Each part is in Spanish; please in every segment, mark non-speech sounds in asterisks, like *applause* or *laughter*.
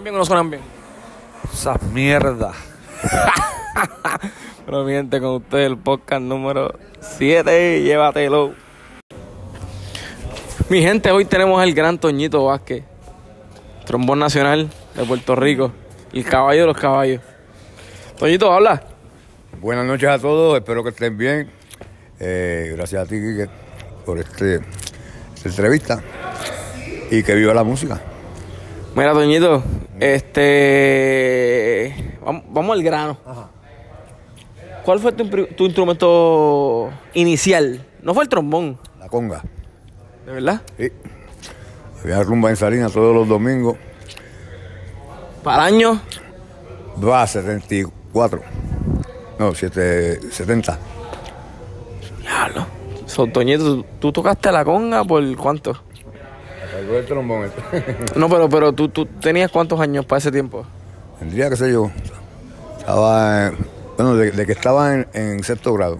¿Suenan bien o no suenan bien? Esas mierdas. *laughs* Pero mi gente, con ustedes el podcast número 7, llévatelo. Mi gente, hoy tenemos al gran Toñito Vázquez, trombón nacional de Puerto Rico, y el caballo de los caballos. Toñito, habla. Buenas noches a todos, espero que estén bien. Eh, gracias a ti, Quique, por este, esta entrevista. Y que viva la música. Mira, Toñito, este. Vamos, vamos al grano. ¿Cuál fue tu, tu instrumento inicial? No fue el trombón, La conga. ¿de verdad? Sí. Había rumba en Salinas todos los domingos. Para año. Va a 74. No, 7, 70. Diablo. So, Toñito, ¿tú, tú tocaste la conga por cuánto? El trombón. este. *laughs* No, pero, pero tú, tú tenías cuántos años para ese tiempo? Tendría, qué sé yo. Estaba, en- bueno, de, de que estaba en, en sexto grado.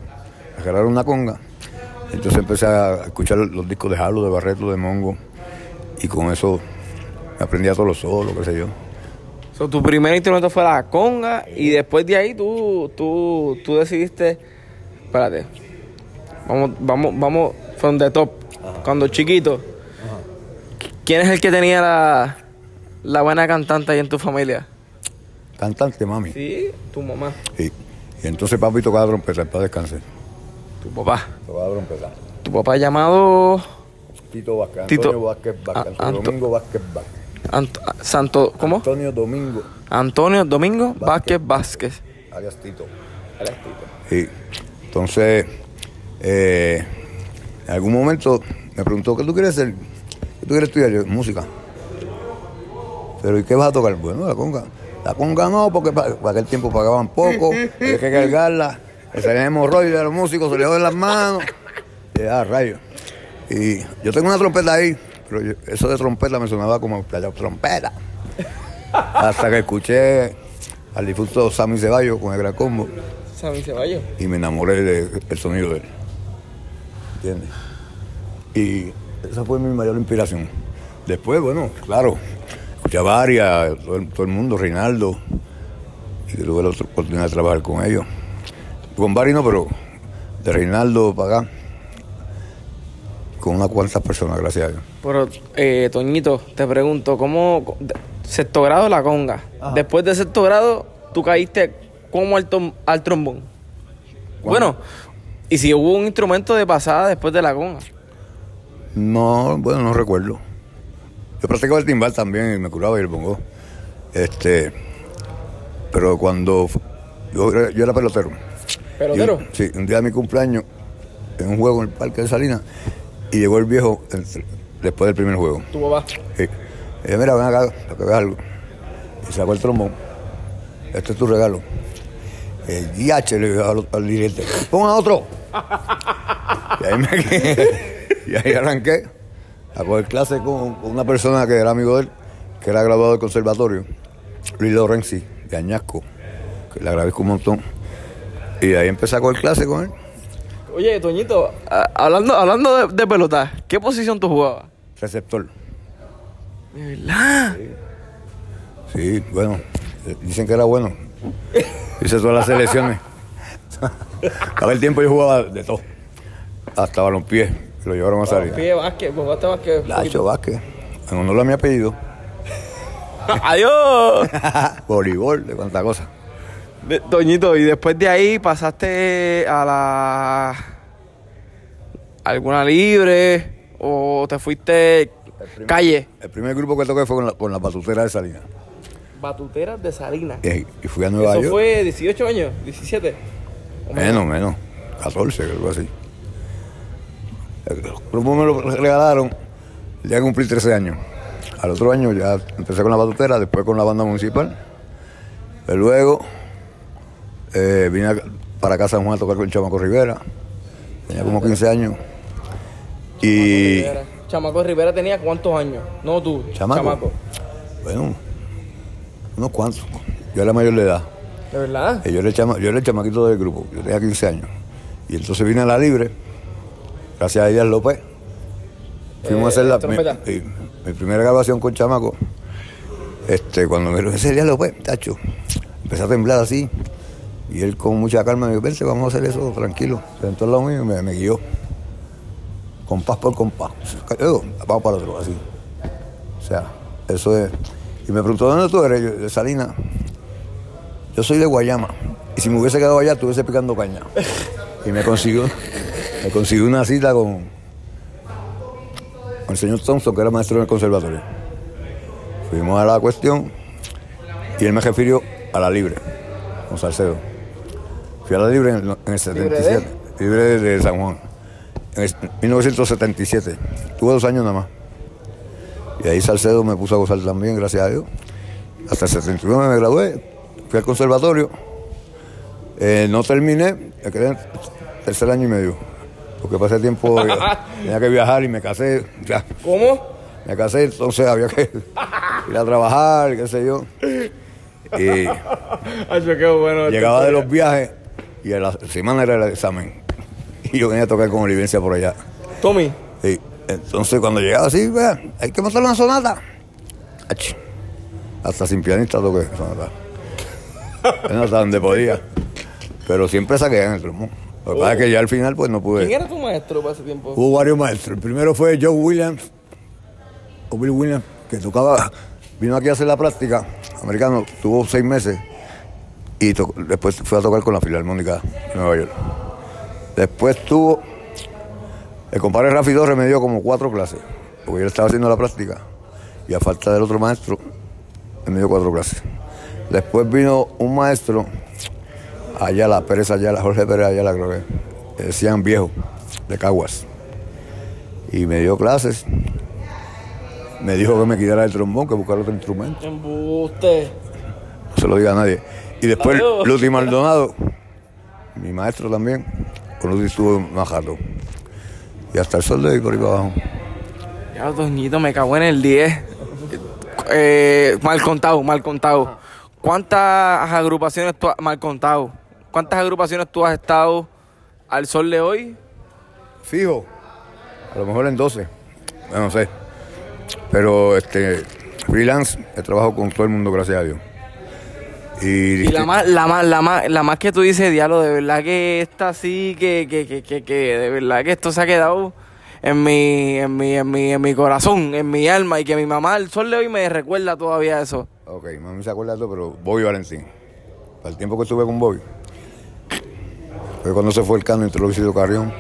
Agarraron una conga. Entonces empecé a escuchar los discos de Halo, de Barreto, de Mongo. Y con eso me aprendía todos los solos, qué sé yo. So, tu primer instrumento fue la conga y después de ahí tú, tú, tú decidiste, espérate, vamos, vamos, vamos from the top. Cuando chiquito, ¿quién es el que tenía la, la buena cantante ahí en tu familia? Cantante, mami. Sí, tu mamá, Sí. Y entonces papi tocaba trompeta, para descansar. tu papá. Tocaba trompeta. Tu papá llamado Tito Vázquez, Tito- Antonio Vázquez Vázquez, Antonio Anto- Domingo Vázquez Vázquez. Ant- Santo, ¿cómo? Antonio Domingo, Antonio Domingo Vázquez Vázquez. alias Tito. Sí. Entonces, eh, en algún momento me preguntó, ¿qué tú quieres hacer? ¿Qué tú quieres estudiar? Yo, música. Pero ¿y qué vas a tocar? Bueno, la conga. La conga no, porque para, aquel tiempo pagaban poco, *laughs* había que cargarla, le salían hemorroides a los músicos, se les joden las manos. Y, ah, rayos. Y yo tengo una trompeta ahí, pero yo- eso de trompeta me sonaba como playa trompeta. Hasta que escuché al difunto Sammy Ceballos con el gran combo Sammy Ceballos. y me enamoré del sonido de él. ¿Entiendes? Y esa fue mi mayor inspiración. Después, bueno, claro, escuché a varias, todo el, todo el mundo, Reinaldo, y tuve la oportunidad de trabajar con ellos. Con varios no, pero de Reinaldo para acá, con unas cuantas personas, gracias a Dios. Pero, eh, Toñito, te pregunto, ¿cómo sexto grado la conga? Después de sexto grado, tú caíste como al, tom- al trombón. Bueno, y si hubo un instrumento de pasada después de la conga. No, bueno, no recuerdo. Yo practicaba el timbal también y me curaba y el bongo. Este, pero cuando yo, era- yo era pelotero. ¿Pelotero? Y- sí, un día de mi cumpleaños, en un juego en el Parque de Salinas, y llegó el viejo entre- después del primer juego. Tu papá. Sí. Y dije, mira, ven acá, para que veas algo. Y sacó el trombón. Este es tu regalo. El DH le dijo al, al dirigente, ponga otro. *laughs* y ahí me quedé. Y ahí arranqué a coger clase con una persona que era amigo de él, que era graduado del conservatorio, Luis Lorenzi, de Añasco, que le agradezco un montón. Y de ahí empecé a coger clase con él. Oye, Toñito, hablando, hablando de, de pelota, ¿qué posición tú jugabas? Receptor. ¿De verdad? Sí, bueno, eh, dicen que era bueno. Hice todas las selecciones. *laughs* A el tiempo yo jugaba de todo. Hasta balompié, lo llevaron a salir. Básquet, jugaste básquet. Lacho Vázquez, en honor a mi apellido. *laughs* Adiós. *laughs* Voleibol, de cuánta cosa. De- Toñito, y después de ahí pasaste a la. alguna libre o te fuiste calle. El primer grupo que toqué fue con la, con la batutera de Salinas. Batuteras de Salinas. Y, y fui a Nueva Eso York. fue 18 años, 17. Menos, menos. 14, algo así. El grupo me lo regalaron que cumplí 13 años. Al otro año ya empecé con la batutera, después con la banda municipal. Luego eh, vine para acá a San Juan a tocar con Chamaco Rivera. Tenía como 15 años. Y. Rivera. Chamaco Rivera tenía cuántos años? No tú, Chamaco. Bueno, unos cuantos. Yo era mayor de edad. ¿De verdad? Eh, Yo era, el chama- yo era el chamaquito del grupo, yo tenía 15 años. Y entonces vine a la libre, gracias a Díaz López. Fuimos Eh, a hacer la, mi, mi- mi primera grabación con chamaco. Este, cuando me lo día lo fue, tacho, empecé a temblar así. Y él con mucha calma me dijo, vente, vamos a hacer eso tranquilo. Se sentó al lado mío y me, me guió. Compás por compás. Yo, vamos para otro, así. O sea, eso es. Y me preguntó, ¿dónde tú eres? Yo, de Salinas. Yo soy de Guayama. Y si me hubiese quedado allá, estuviese picando caña. Y me consiguió, me consiguió una cita con, con el señor Thompson, que era maestro en el conservatorio. Fuimos a la cuestión y él me refirió a la libre, con Salcedo. Fui a la libre en el, en el 77, libre de, de San Juan, en el 1977. Tuve dos años nada más. Y ahí Salcedo me puso a gozar también, gracias a Dios. Hasta el 79 me gradué, fui al conservatorio. Eh, no terminé, me quedé en tercer año y medio. Porque pasé tiempo, *laughs* tenía que viajar y me casé. Ya, ¿Cómo? me casé, entonces había que ir a trabajar, qué sé yo. Y *laughs* bueno. llegaba de los viajes y a la semana era el examen. Y yo venía a tocar con Olivencia por allá. Tommy, Sí. Entonces cuando llegaba así, vea, hay que montar una sonata. Ach. Hasta sin pianista toqué sonata. *laughs* Bueno, hasta donde podía. Pero siempre saqué en el trombón. Lo que pasa es que ya al final pues no pude. ¿quién era tu maestro para ese tiempo? Hubo varios maestros. El primero fue Joe Williams, o Bill Williams, que tocaba, vino aquí a hacer la práctica, americano, tuvo seis meses y to- después fue a tocar con la Filarmónica de Nueva York. Después tuvo, el compadre Rafi Torres me dio como cuatro clases, porque yo estaba haciendo la práctica y a falta del otro maestro, él me dio cuatro clases. Después vino un maestro, Ayala, Pérez Ayala, Jorge Pérez Ayala creo que, decían viejo, de Caguas. Y me dio clases. Me dijo que me quitara el trombón, que buscara otro instrumento. Embuste. No se lo diga a nadie. Y después. Luti Maldonado, mi maestro también, con Luti estuvo más rato. Y hasta el sol de hoy por ahí para abajo. Ya, Doñito, me cago en el 10. Eh, mal contado, mal contado. ¿Cuántas agrupaciones tú has, mal contado? ¿Cuántas agrupaciones tú has estado al sol de hoy? Fijo, a lo mejor en 12, bueno, no sé. Pero este, freelance, he trabajado con todo el mundo, gracias a Dios. Y, Y la más, la más, la más, la más que tú dices, diablo, de verdad que esta sí, que, que, que, que, que de verdad que esto se ha quedado en mi, en mi, en mi, en mi corazón, en mi alma, y que mi mamá al sol de hoy me recuerda todavía eso. Ok, mami se acuerda de todo, pero Bobby Valentín. Para el tiempo que estuve con Bobby. Fue cuando se fue el cano entre Luisito Carrión.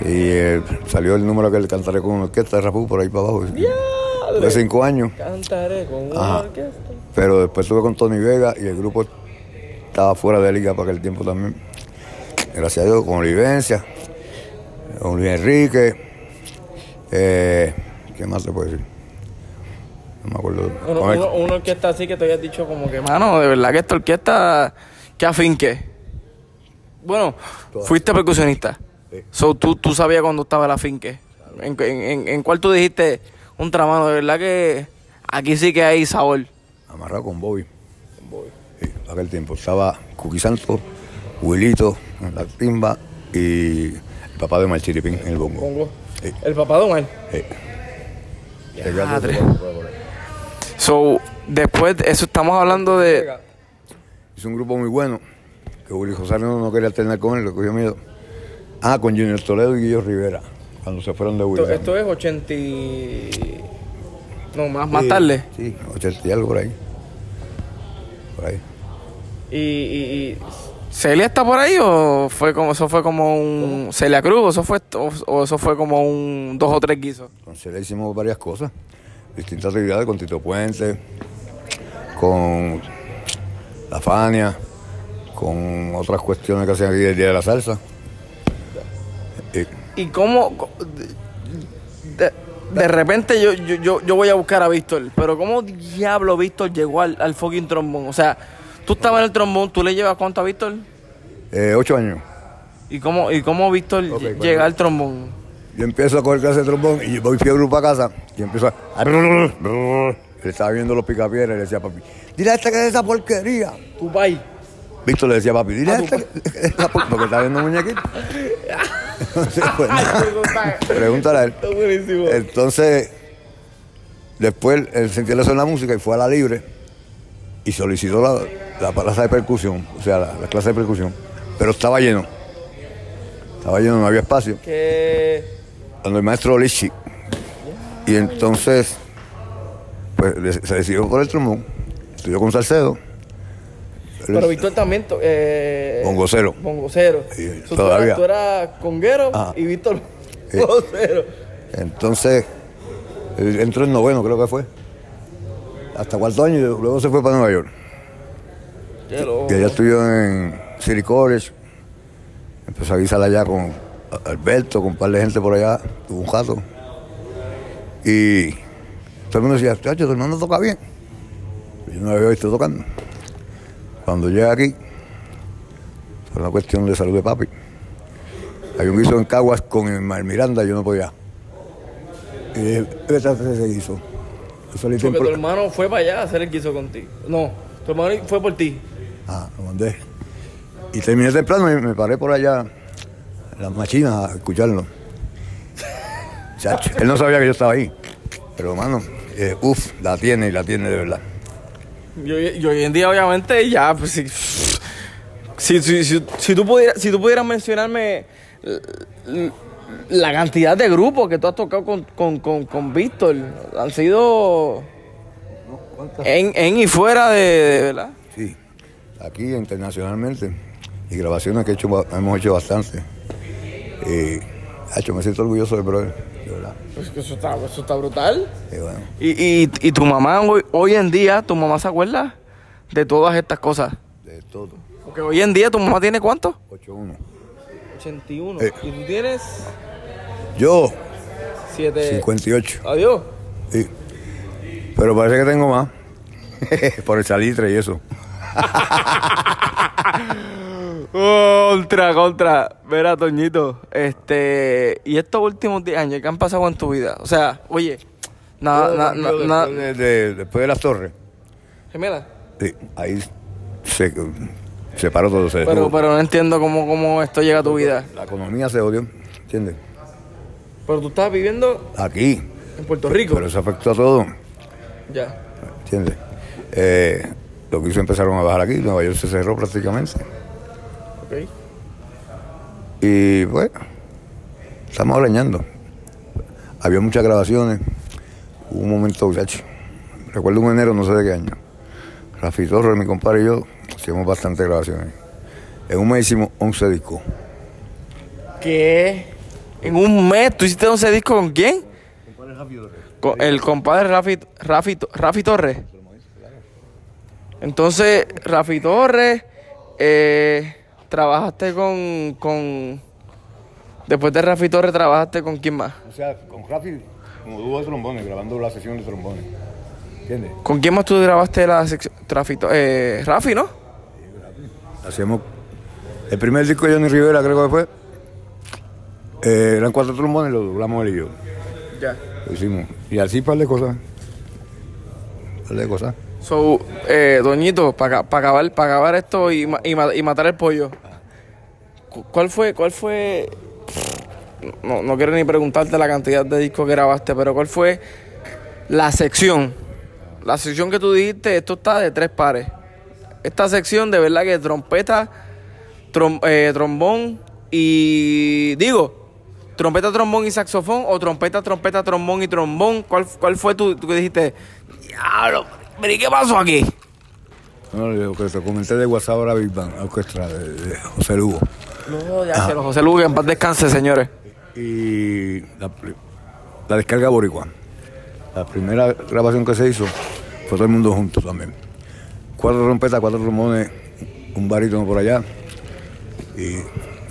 Y eh, salió el número que le cantaré con una orquesta de Rapú por ahí para abajo. De cinco años. Cantaré con una Ajá. orquesta. Pero después estuve con Tony Vega y el grupo estaba fuera de liga para aquel tiempo también. Gracias a Dios, con Olivencia, con Luis Enrique. Eh, ¿Qué más se puede decir? No me acuerdo. Uno, una orquesta así que te hayas dicho como que, mano, de verdad que esta orquesta, que afinque. Bueno, fuiste percusionista. Sí. So, tú, tú sabías cuando estaba el afinque. ¿En, en, en, en cuál tú dijiste, un tramano, de verdad que aquí sí que hay sabor? amarrado con Bobby. Sí, para aquel tiempo. Estaba Cuqui Santo, Wilito, la timba y el papá de Marchiripín en el bongo. Pongo. Sí, El papá de Omar. sí. So, después, de eso estamos hablando de... Hizo un grupo muy bueno, que Willy Rosario no, no quería alternar con él, le cogió miedo. Ah, con Junior Toledo y Guillo Rivera, cuando se fueron de Willy. Esto, esto es 80... y- No, más, más tarde. Sí, 80 y algo por ahí. Por ahí. Y, y, y ¿Celia está por ahí o fue como eso fue como un Celia Cruz o eso fue o, o eso fue como un dos o tres guisos? Entonces le hicimos varias cosas, distintas actividades con Tito Puente, con la Fania, con otras cuestiones que hacían aquí del Día de la Salsa. Y ¿Y cómo de, de repente yo, yo, yo, voy a buscar a Víctor, pero cómo diablo Víctor llegó al, al fucking trombón? O sea, tú estabas en el trombón, ¿tú le llevas cuánto a Víctor? eh, ocho años. ¿Y cómo, y cómo Víctor bueno. llega al trombón? Yo empiezo a coger clase de trombón y voy fiebre para casa y empiezo a... Él estaba viendo los picapiedras y le decía papi, dile a este que es esa porquería. Tu país. Víctor le decía a papi, dile a este que *laughs* es esa por-", porque estaba viendo muñequitos. *laughs* Entonces, pues, nada, pregúntale a él. Está buenísimo. Entonces, después él sentía eso en la música y fue a la libre y solicitó la, la plaza de percusión, o sea, la, la clase de percusión, pero estaba lleno. Estaba lleno, no había espacio. Que Cuando el maestro Lichi. Y entonces, pues se decidió por el trombón, estudió con Salcedo. Pero Víctor también, eh, Bongocero. Bongocero. Sí, So, todavía. Tú eras conguero Ajá. y Víctor Sí. bongocero. Entonces, entró en noveno, creo que fue. Hasta cuarto año y luego se fue para Nueva York. Qué loco. Y allá estudió en City College. Empezó a guisar allá con Alberto, con un par de gente por allá. Tuvo un jato. Y todo el mundo decía, chacho, tu hermano toca bien. Yo no lo había visto tocando. Cuando llega aquí, fue una cuestión de salud de papi. Hay un guiso en Caguas con el Miranda, yo no podía. Y dije, vete a hacer ese guiso. Porque tu hermano fue para allá a hacer el guiso contigo. No, tu hermano fue por ti. Ah, lo mandé. Y terminé temprano y me paré por allá en las machinas a escucharlo. Chacho, él no sabía que yo estaba ahí. Pero, mano, eh, uff, la tiene y la tiene de verdad. Y hoy, y hoy en día, obviamente, ya, pues si, si, si, si- tú, pudieras, si tú pudieras mencionarme la cantidad de grupos que tú has tocado con, con, con, con Víctor, han sido en, en y fuera de, de- ¿verdad? Sí, aquí internacionalmente. Y grabaciones que he hecho, hemos hecho bastante. Y, hacho, me siento orgulloso de brother, de verdad. Pues que eso está, eso está brutal. Y bueno, Y, y, y tu mamá, hoy, hoy en día, tu mamá se acuerda de todas estas cosas. de todo. Porque hoy en día tu mamá tiene cuánto? 8-1. 81. Eh. Y tú tienes Yo, 7. 58. Adiós. Sí. Pero parece que tengo más. *laughs* Por el salitre y eso. Contra, contra. Verá, Toñito. Este. Y estos últimos 10 años, ¿qué han pasado en tu vida? O sea, oye. Nada, nada, después, de, de- después de las torres, Gemela. sí, ahí se, se paró todo. Se Pero, pero no entiendo cómo, cómo esto llega a tu vida. La economía se odió, ¿entiendes? Pero tú estás viviendo Aquí. en Puerto Rico. Pero eso afectó a todo, Ya. ¿entiendes? Eh, los que hizo empezaron a bajar aquí, Nueva York se cerró prácticamente. Ok. Y bueno, estamos leñando. Había muchas grabaciones. Hubo un momento, muchacho. Recuerdo un enero, no sé de qué año. Rafi Torres, mi compadre y yo, hicimos bastantes grabaciones. En un mes hicimos 11 discos. ¿Qué? En un mes, ¿tú hiciste 11 discos con quién? Con el compadre Rafi, Rafi, Rafi Torres. Entonces, Rafi Torres, eh, trabajaste con, con... Después de Rafi Torres, trabajaste con quién más? O sea, con Rafi, como dúo de trombones, grabando la sesión de trombones. ¿Entiendes? ¿Con quién más tú grabaste la sección? Eh, Rafi, ¿no? Hacíamos. El primer disco de Johnny Rivera, creo que fue. eh, eran cuatro trombones, lo doblamos él y yo. Ya. Lo hicimos. Y así, par de cosas. Par de cosas. So, eh, Doñito, para acabar, esto y, ma- y, ma- y matar el pollo. cu- ¿Cuál fue, cuál fue? No, no quiero ni preguntarte la cantidad de discos que grabaste, pero ¿cuál fue la sección? La sección que tú dijiste, esto está de tres pares. Esta sección de verdad que trompeta, trom- eh, trombón y digo, trompeta, trombón y saxofón o trompeta, trompeta, trombón y trombón. ¿Cuál, cuál fue tu, tú que dijiste? Diablo, pero ¿y qué pasó aquí? No, lo que te comenté de WhatsApp ahora Big Bang, orquestra de, de José Lugo. No, ya se lo José Lugo, que en paz descanse, señores. Y la, la descarga boricua. La primera grabación que se hizo fue todo el mundo junto también. Cuatro trompetas, cuatro trombones, un barítono por allá. Y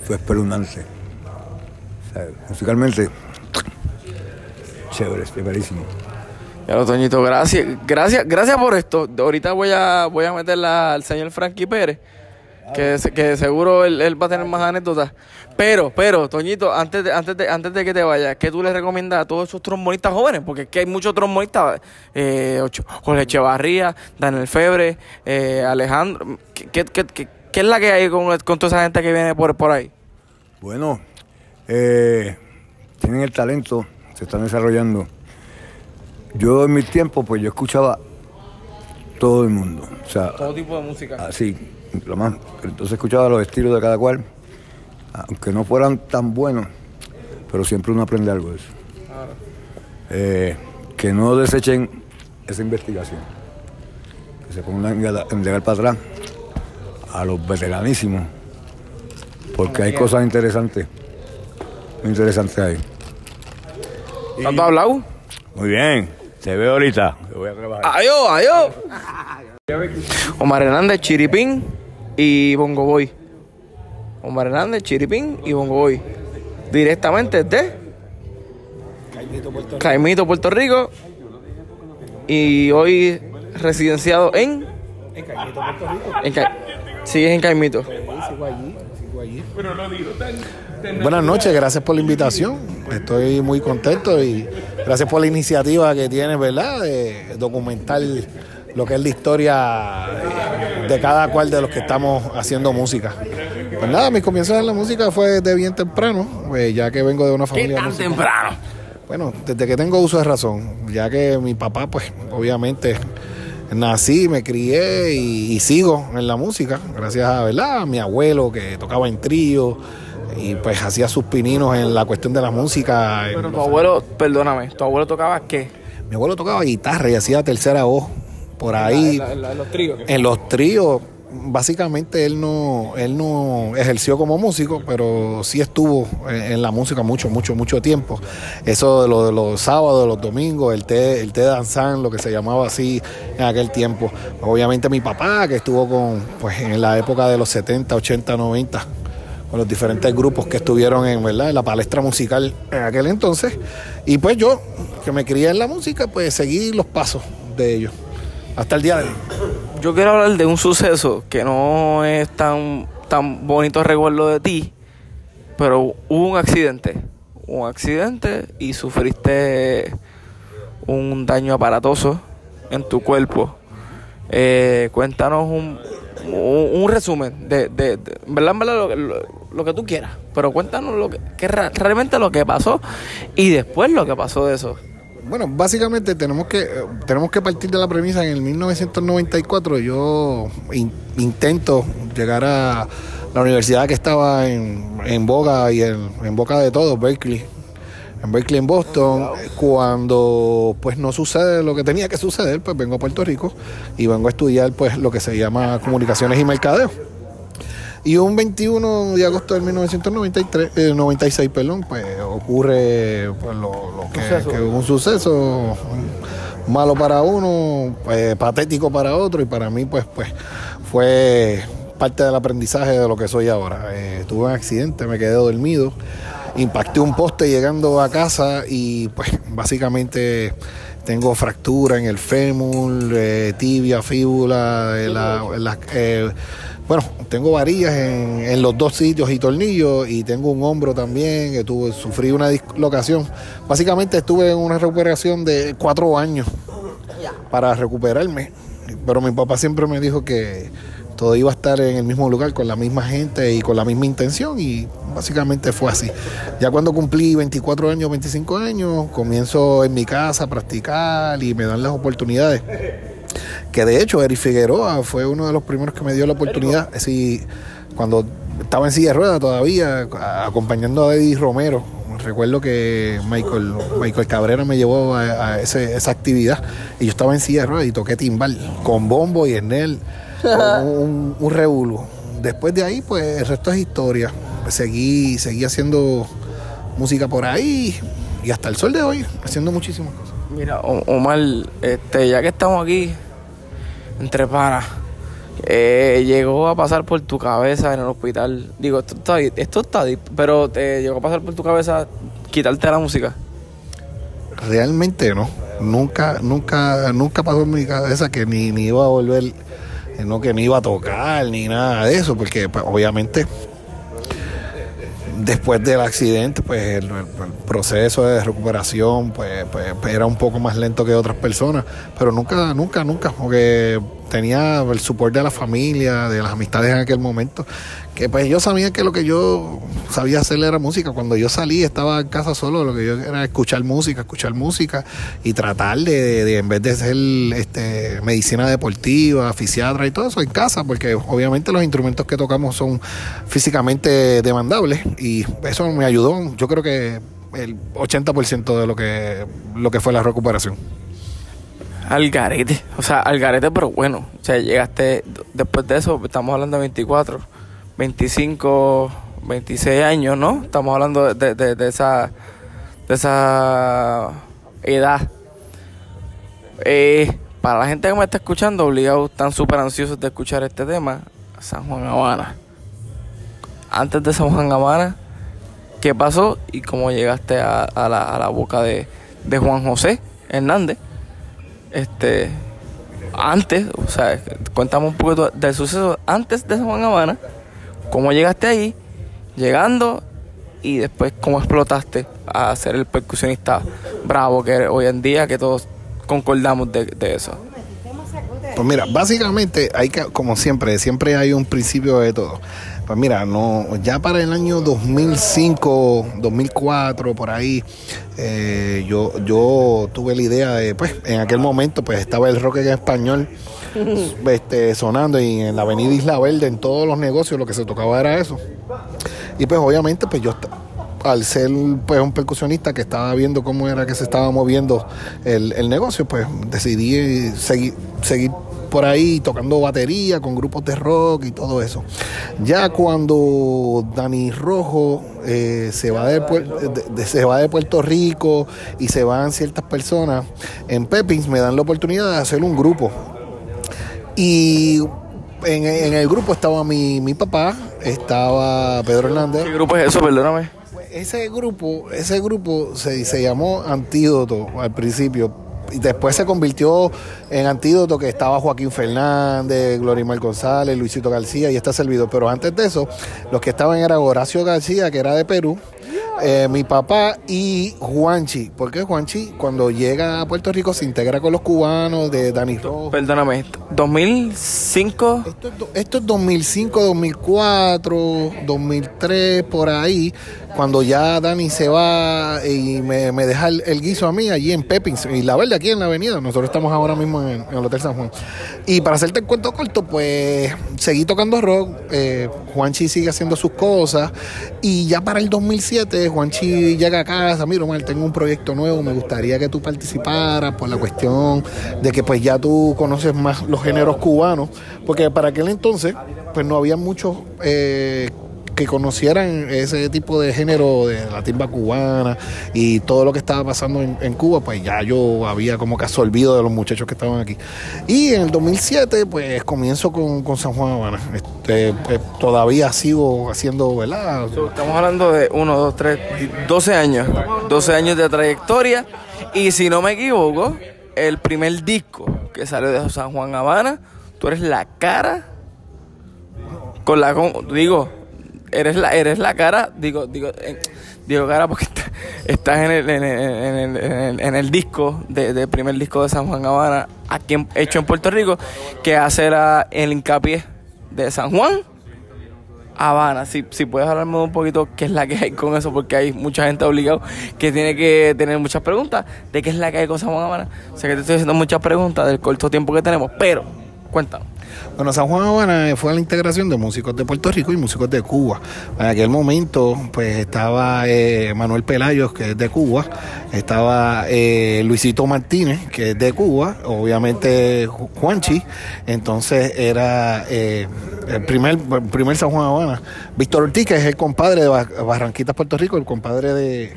fue espeluznante. O sea, musicalmente, chévere, chéverísimo. Ya lo, Toñito, gracias, gracias, gracias por esto. Ahorita voy a, voy a meterla al señor Frankie Pérez, que, se- que seguro él, él va a tener más anécdotas. Pero, pero, Toñito, antes de, antes de, antes de que te vayas, ¿qué tú le recomiendas a todos esos trombonistas jóvenes? Porque es que hay muchos trombonistas, eh, Ocho- Jorge Echevarría, Daniel Febre, eh, Alejandro. ¿Qué, qué, qué- qué- qué es la que hay con, con toda esa gente que viene por, por ahí? Bueno, eh, tienen el talento, se están desarrollando. Yo en mi tiempo, pues yo escuchaba todo el mundo. O sea, Todo tipo de música. así, lo más. Entonces escuchaba los estilos de cada cual, aunque no fueran tan buenos, pero siempre uno aprende algo de eso. Eh, que no desechen esa investigación. Que se pongan a entregar para atrás a los veteranísimos, porque hay cosas interesantes, muy interesantes ahí. ¿Has hablado? Muy bien, te veo ahorita. Te voy a. ¡Adiós, adiós! Omar Hernández, Chiripín y Bongo Boy. Omar Hernández, Chiripín y Bongo Boy. Directamente de Caimito, Puerto Rico. Y hoy residenciado en. En Caimito, Puerto Rico. Sigues en Caimito. Buenas noches, gracias por la invitación. Estoy muy contento y gracias por la iniciativa que tienes, ¿verdad? De documentar lo que es la historia de cada cual de los que estamos haciendo música. Pues nada, mis comienzos en la música fue de bien temprano, pues ya que vengo de una ¿Qué familia tan musical. temprano? Bueno, desde que tengo uso de razón, ya que mi papá, pues obviamente nací, me crié y, y sigo en la música, gracias a, ¿verdad? a mi abuelo que tocaba en trío y pues hacía sus pininos en la cuestión de la música. Pero tu abuelo, perdóname, tu abuelo tocaba qué? Mi abuelo tocaba guitarra y hacía tercera voz por ahí. En, la- en los tríos. En los tríos, básicamente él no, él no ejerció como músico, pero sí estuvo en, en la música mucho, mucho, mucho tiempo. Eso de, lo, de los sábados, los domingos, el té, el té danzán, lo que se llamaba así en aquel tiempo. Obviamente mi papá, que estuvo con, pues en la época de los 70, 80, 90, con los diferentes grupos que estuvieron en, ¿verdad? en la palestra musical en aquel entonces. Y pues yo, que me crié en la música, pues seguí los pasos de ellos. Hasta el día de hoy. Yo quiero hablar de un suceso que no es tan, tan bonito recuerdo de ti, pero hubo un accidente. Un accidente y sufriste un daño aparatoso en tu cuerpo. Eh, cuéntanos un, un, resumen de, de, ¿verdad? verdad, lo, lo- lo que tú quieras, pero cuéntanos lo que, que realmente lo que pasó y después lo que pasó de eso. Bueno, básicamente tenemos que, tenemos que partir de la premisa en el 1994 yo in- intento llegar a la universidad que estaba en, en boga y en, en boca de todos, Berkeley. En Berkeley, en Boston, cuando pues no sucede lo que tenía que suceder, pues vengo a Puerto Rico y vengo a estudiar pues lo que se llama comunicaciones y mercadeo. Y un 21 de agosto del 1993, eh, 96, perdón, pues ocurre pues, lo, lo que, que un suceso malo para uno, eh, patético para otro y para mí pues, pues fue parte del aprendizaje de lo que soy ahora. Eh, tuve un accidente, me quedé dormido, impacté un poste llegando a casa y pues básicamente tengo fractura en el fémur, eh, tibia, fíbula, la- la- eh, bueno, tengo varillas en, en los dos sitios y tornillos y tengo un hombro también, que tuve, sufrí una dislocación. Básicamente estuve en una recuperación de cuatro años para recuperarme, pero mi papá siempre me dijo que todo iba a estar en el mismo lugar con la misma gente y con la misma intención y básicamente fue así. Ya cuando cumplí 24 años, 25 años, comienzo en mi casa a practicar y me dan las oportunidades que de hecho Eric Figueroa fue uno de los primeros que me dio la oportunidad, sí, cuando estaba en silla de ruedas todavía, acompañando a Eddie Romero. Recuerdo que Michael, Michael Cabrera me llevó a, a ese- esa actividad y yo estaba en silla de ruedas y toqué timbal con bombo y Enel, *laughs* un, un, un revuelo. Después de ahí, pues el resto es historia. Seguí, seguí haciendo música por ahí y hasta el sol de hoy, haciendo muchísimas cosas. Mira, Omar, este, ya que estamos aquí, entre panas, eh, llegó a pasar por tu cabeza en el hospital. Digo, esto está, esto está pero te llegó a pasar por tu cabeza quitarte la música. Realmente no. Nunca, nunca, nunca pasó en mi cabeza que ni, ni iba a volver, eh, no que ni iba a tocar, ni nada de eso, porque pues, obviamente después del accidente, pues el, proceso de recuperación pues, pues, era un poco más lento que otras personas, pero nunca, nunca, nunca, porque tenía el support de la familia, de las amistades en aquel momento, que pues yo sabía que lo que yo sabía hacer era música. Cuando yo salí, estaba en casa solo, lo que yo era escuchar música, escuchar música y tratar de, en vez de hacer este, medicina deportiva, fisiatra y todo eso, en casa, porque obviamente los instrumentos que tocamos son físicamente demandables y eso me ayudó. Yo creo que el 80% de lo que, lo que fue la recuperación. Al garete, o sea, al garete, pero bueno. O sea, llegaste, después de eso, estamos hablando de 24, 25, 26 años, ¿no? Estamos hablando de, de, de esa, de esa edad. Eh, para la gente que me está escuchando, obligados, están súper ansiosos de escuchar este tema, San Juan Habana. Antes de San Juan Habana, ¿qué pasó y cómo llegaste a, a, la, a la, boca de, de Juan José Hernández? Este, antes, o sea, cuéntame un poquito del suceso antes de San Juan Habana, cómo llegaste ahí, llegando y después cómo explotaste a ser el percusionista bravo que hoy en día, que todos concordamos de, de eso. Pues mira, básicamente hay que, como siempre, siempre hay un principio de todo. Pues mira, no, ya para el año 2005, 2004, por ahí, eh, yo, yo tuve la idea de, pues, en aquel momento, pues estaba el rock en español *laughs* este, sonando y en la avenida Isla Verde, en todos los negocios, lo que se tocaba era eso. Y pues obviamente, pues yo al ser pues un percusionista que estaba viendo cómo era que se estaba moviendo el, el negocio, pues decidí seguir, seguir por ahí tocando batería con grupos de rock y todo eso. Ya cuando Dani Rojo eh, se, va de, de, de, se va de Puerto Rico y se van ciertas personas, en Pepins me dan la oportunidad de hacer un grupo. Y en, en el grupo estaba mi, mi, papá, estaba Pedro Hernández. ¿Qué grupo es eso? Perdóname. Ese grupo, ese grupo se, se llamó Antídoto al principio, y después se convirtió en antídoto que estaba Joaquín Fernández, Glorimar González, Luisito García y este servidor. Pero antes de eso, los que estaban era Horacio García, que era de Perú, eh, mi papá y Juanchi. Porque Juanchi, cuando llega a Puerto Rico, se integra con los cubanos de Dani Rojo. Perdóname, ¿2005? Esto, esto es 2005, 2004, 2003, por ahí. Cuando ya Dani se va y me, deja el, guiso a mí allí en Pepins, y la verdad aquí en la avenida, nosotros estamos ahora mismo en, en, el Hotel San Juan. Y para hacerte el cuento corto, pues seguí tocando rock, eh, Juanchi sigue haciendo sus cosas, y ya para el 2007 Juanchi llega a casa, mira, Omar, tengo un proyecto nuevo, me gustaría que tú participaras por la cuestión de que pues ya tú conoces más los géneros cubanos, porque para aquel entonces pues no había muchos... Eh, que conocieran ese tipo de género de la timba cubana y todo lo que estaba pasando en, Cuba, pues ya yo había como que absorbido de los muchachos que estaban aquí. Y en el 2007, pues comienzo con, con San Juan Habana. Este, pues, todavía sigo haciendo, ¿verdad? Estamos hablando de 1, 2, 3, 12 años. 12 años de trayectoria. Y si no me equivoco, el primer disco que salió de San Juan Habana, tú eres la cara con la digo eres la, eres la cara, digo, digo, digo cara porque está, estás en el, en el, en el, en el disco, del de primer disco de San Juan Habana, aquí hecho en Puerto Rico, que hace la, el hincapié de San Juan Habana. Si, si puedes hablarme un poquito qué es la que hay con eso, porque hay mucha gente obligada que tiene que tener muchas preguntas de qué es la que hay con San Juan Habana. Sé que te estoy haciendo muchas preguntas del corto tiempo que tenemos, pero cuéntanos. Bueno, San Juan Habana fue la integración de músicos de Puerto Rico y músicos de Cuba. En aquel momento, pues estaba eh, Manuel Pelayos, que es de Cuba, estaba eh, Luisito Martínez, que es de Cuba, obviamente Juanchi, entonces era eh, el primer, primer San Juan Habana. Víctor Ortiz, que es el compadre de Barranquitas, Puerto Rico, el compadre de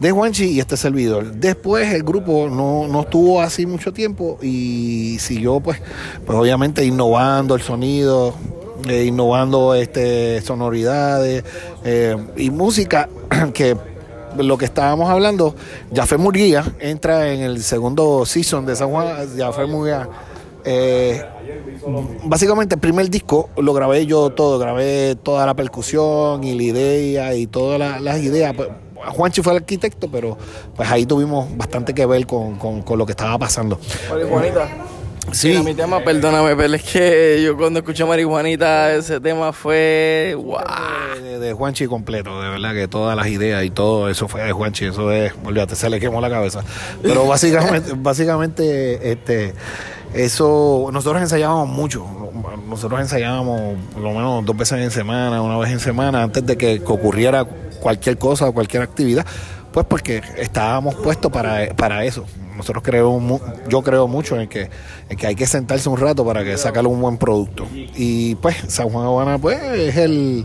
de Juanchi y este servidor. Después el grupo no, no estuvo así mucho tiempo y siguió pues, pues obviamente innovando el sonido, eh, innovando este sonoridades eh, y música *clears throat* que lo que estábamos hablando, Jafé Murguía entra en el segundo season de San Juan, Jafé Murguía. Eh, básicamente el primer disco lo grabé yo todo, grabé toda la percusión y la idea y todas la, las ideas. Juanchi fue el arquitecto, pero pues ahí tuvimos bastante que ver con, con, con lo que estaba pasando. Oye, Juanita, Sí. mi tema, perdóname, pero es que yo cuando escuché Marihuanita, ese tema fue. ¡Wow! De, de, Juanchi completo, de verdad que todas las ideas y todo eso fue de Juanchi, eso es, olvídate, se le quemó la cabeza. Pero básicamente, *laughs* básicamente, este. Eso, nosotros ensayábamos mucho. Nosotros ensayábamos por lo menos dos veces en semana, una vez en semana, antes de que ocurriera cualquier cosa o cualquier actividad, pues porque estábamos puestos para, para eso nosotros creemos, yo creo mucho en que, en que hay que sentarse un rato para que sacar un buen producto. Y pues San Juan Habana pues es el,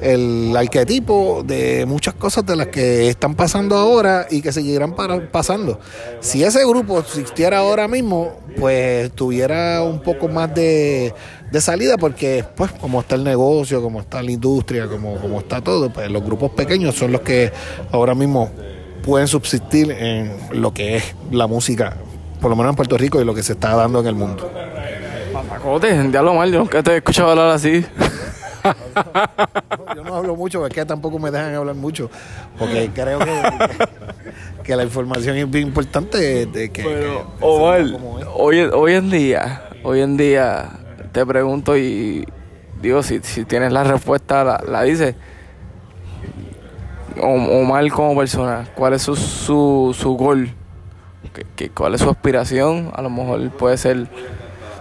el arquetipo de muchas cosas de las que están pasando ahora y que seguirán pasando. Si ese grupo existiera ahora mismo, pues tuviera un poco más de, de salida porque pues como está el negocio, como está la industria, como, como está todo, pues los grupos pequeños son los que ahora mismo pueden subsistir en lo que es la música, por lo menos en Puerto Rico y lo que se está dando en el mundo. Papacote, diablo mal, yo nunca te he escuchado hablar así. *laughs* yo no hablo mucho, es que tampoco me dejan hablar mucho, porque creo que, que, la información es bien importante. De que, Pero, Omar, hoy, hoy en día, hoy en día te pregunto y digo, si, si tienes la respuesta, la, la dices Omar como persona, cuál es su, su, su gol, ¿Qué, cuál es su aspiración, a lo mejor puede ser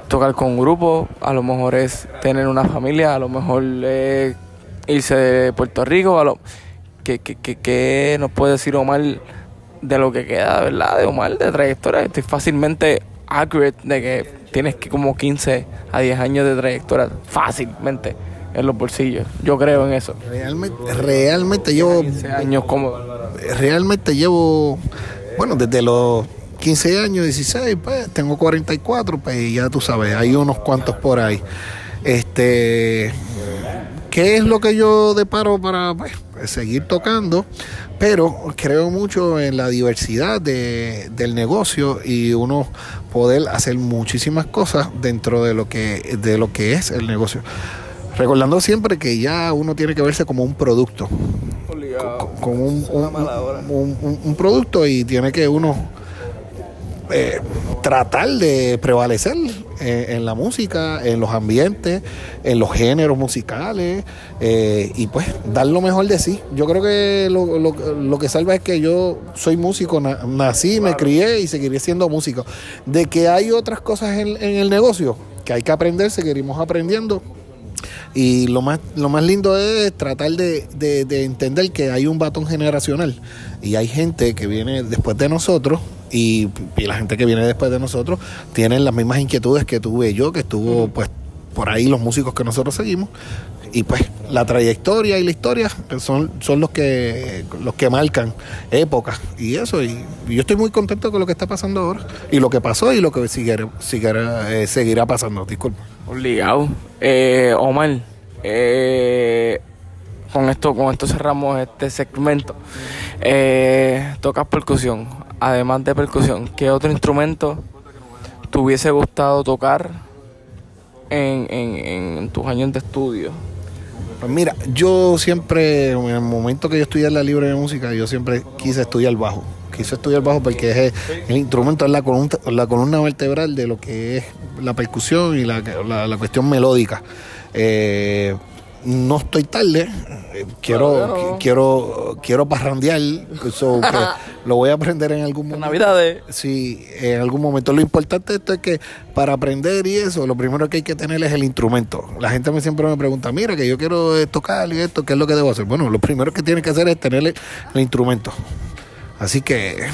tocar con un grupo, a lo mejor es tener una familia, a lo mejor es irse de Puerto Rico, a lo que, que, que, nos puede decir Omar de lo que queda, ¿verdad? De Omar, de trayectoria. Estoy fácilmente accurate de que tienes que como 15 a 10 años de trayectoria, fácilmente en los bolsillos. Yo creo en eso. Realmente, realmente llevo años como realmente llevo bueno, desde los 15 años, 16, pues tengo 44, pues ya tú sabes, hay unos cuantos por ahí. Este ¿Qué es lo que yo deparo para pues, seguir tocando? Pero creo mucho en la diversidad de, del negocio y uno poder hacer muchísimas cosas dentro de lo que, de lo que es el negocio. Recordando siempre que ya uno tiene que verse como un producto. Como un, un, producto y tiene que uno eh, tratar de prevalecer en, la música, en los ambientes, en los géneros musicales eh, y pues dar lo mejor de sí. Yo creo que lo, lo, que salva es que yo soy músico, nací, me crié y seguiré siendo músico. De que hay otras cosas en, en el negocio que hay que aprender, seguiremos aprendiendo y lo más, lo más lindo es tratar de, entender que hay un batón generacional. Y hay gente que viene después de nosotros y, la gente que viene después de nosotros tienen las mismas inquietudes que tuve yo, que estuvo pues por ahí los músicos que nosotros seguimos y pues la trayectoria y la historia son, son los que los que marcan épocas y eso y, yo estoy muy contento con lo que está pasando ahora y lo que pasó y lo que seguirá, eh, seguirá pasando disculpa Obligado. Eh, Omar, eh, con esto con esto cerramos este segmento. Eh, tocas percusión. Además de percusión, ¿qué otro instrumento te hubiese gustado tocar en, en, tus años de estudio? Pues mira, yo siempre, en el momento que yo estudié la libre de música, yo siempre quise estudiar bajo quise estudiar bajo porque es el, instrumento, es la columna, la columna vertebral de lo que es la percusión y la, la, cuestión melódica. Eh, no estoy tarde, quiero, quiero, quiero parrandear, *laughs* lo voy a aprender en algún momento. Navidades. Sí, en algún momento. Lo importante de esto es que para aprender y eso, lo primero que hay que tener es el instrumento. La gente me siempre me pregunta, mira, que yo quiero tocar y esto, ¿qué es lo que debo hacer? Bueno, lo primero que tiene que hacer es tener el instrumento. Así que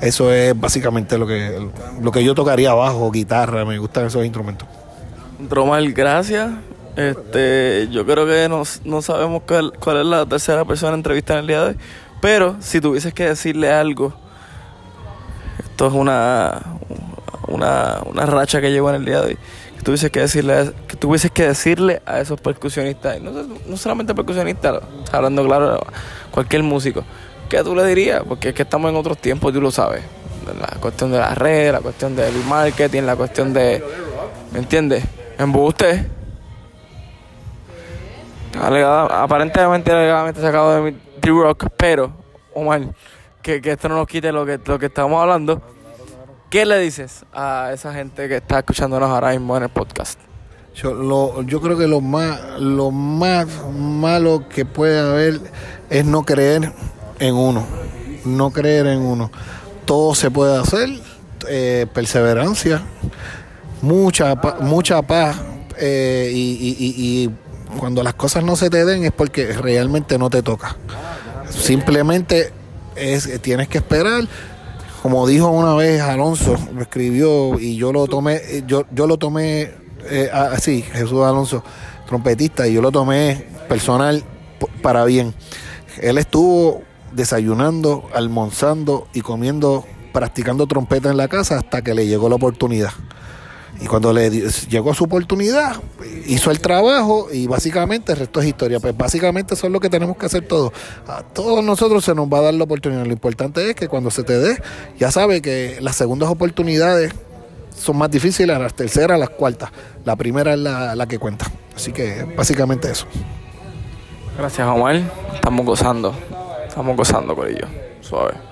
eso es básicamente lo que, lo que yo tocaría abajo, guitarra, me gustan esos instrumentos. Romal, gracias. Este, yo creo que no, no sabemos cuál, es la tercera persona entrevistada en el día de hoy, pero si tuvieses que decirle algo, esto es una, una, una racha que llevo en el día de hoy, que tuvieses que decirle, que tuvieses que decirle a esos percusionistas, no, no solamente percusionistas, hablando claro, cualquier músico, ¿qué tú le dirías? Porque es que estamos en otros tiempos, tú lo sabes. La cuestión de las redes, la cuestión del marketing, la cuestión de. ¿Me entiendes? Embuste. Aparentemente, alegadamente sacado de mi D-Rock, pero, Omar, que, que esto no nos quite lo que, lo que estamos hablando. ¿Qué le dices a esa gente que está escuchándonos ahora mismo en el podcast? Yo, lo, yo creo que lo más, lo más malo que puede haber es no creer en uno. No creer en uno. Todo se puede hacer. eh, perseverancia, mucha, mucha paz. eh, y, y- y- y cuando las cosas no se te den es porque realmente no te toca. Simplemente es, tienes que esperar. Como dijo una vez Alonso, lo escribió y yo lo tomé, yo, yo lo tomé eh, así, Jesús Alonso, trompetista, y yo lo tomé personal para bien. Él estuvo desayunando, almorzando y comiendo, practicando trompeta en la casa hasta que le llegó la oportunidad. Y cuando le llegó su oportunidad, hizo el trabajo y básicamente el resto es historia. Pues básicamente eso es lo que tenemos que hacer todos. A todos nosotros se nos va a dar la oportunidad. Lo importante es que cuando se te dé, ya sabe que las segundas oportunidades son más difíciles, las terceras, las cuartas. La primera es la, la que cuenta. Así que básicamente eso. Gracias, Omar. Estamos gozando. Estamos gozando con ello. Suave.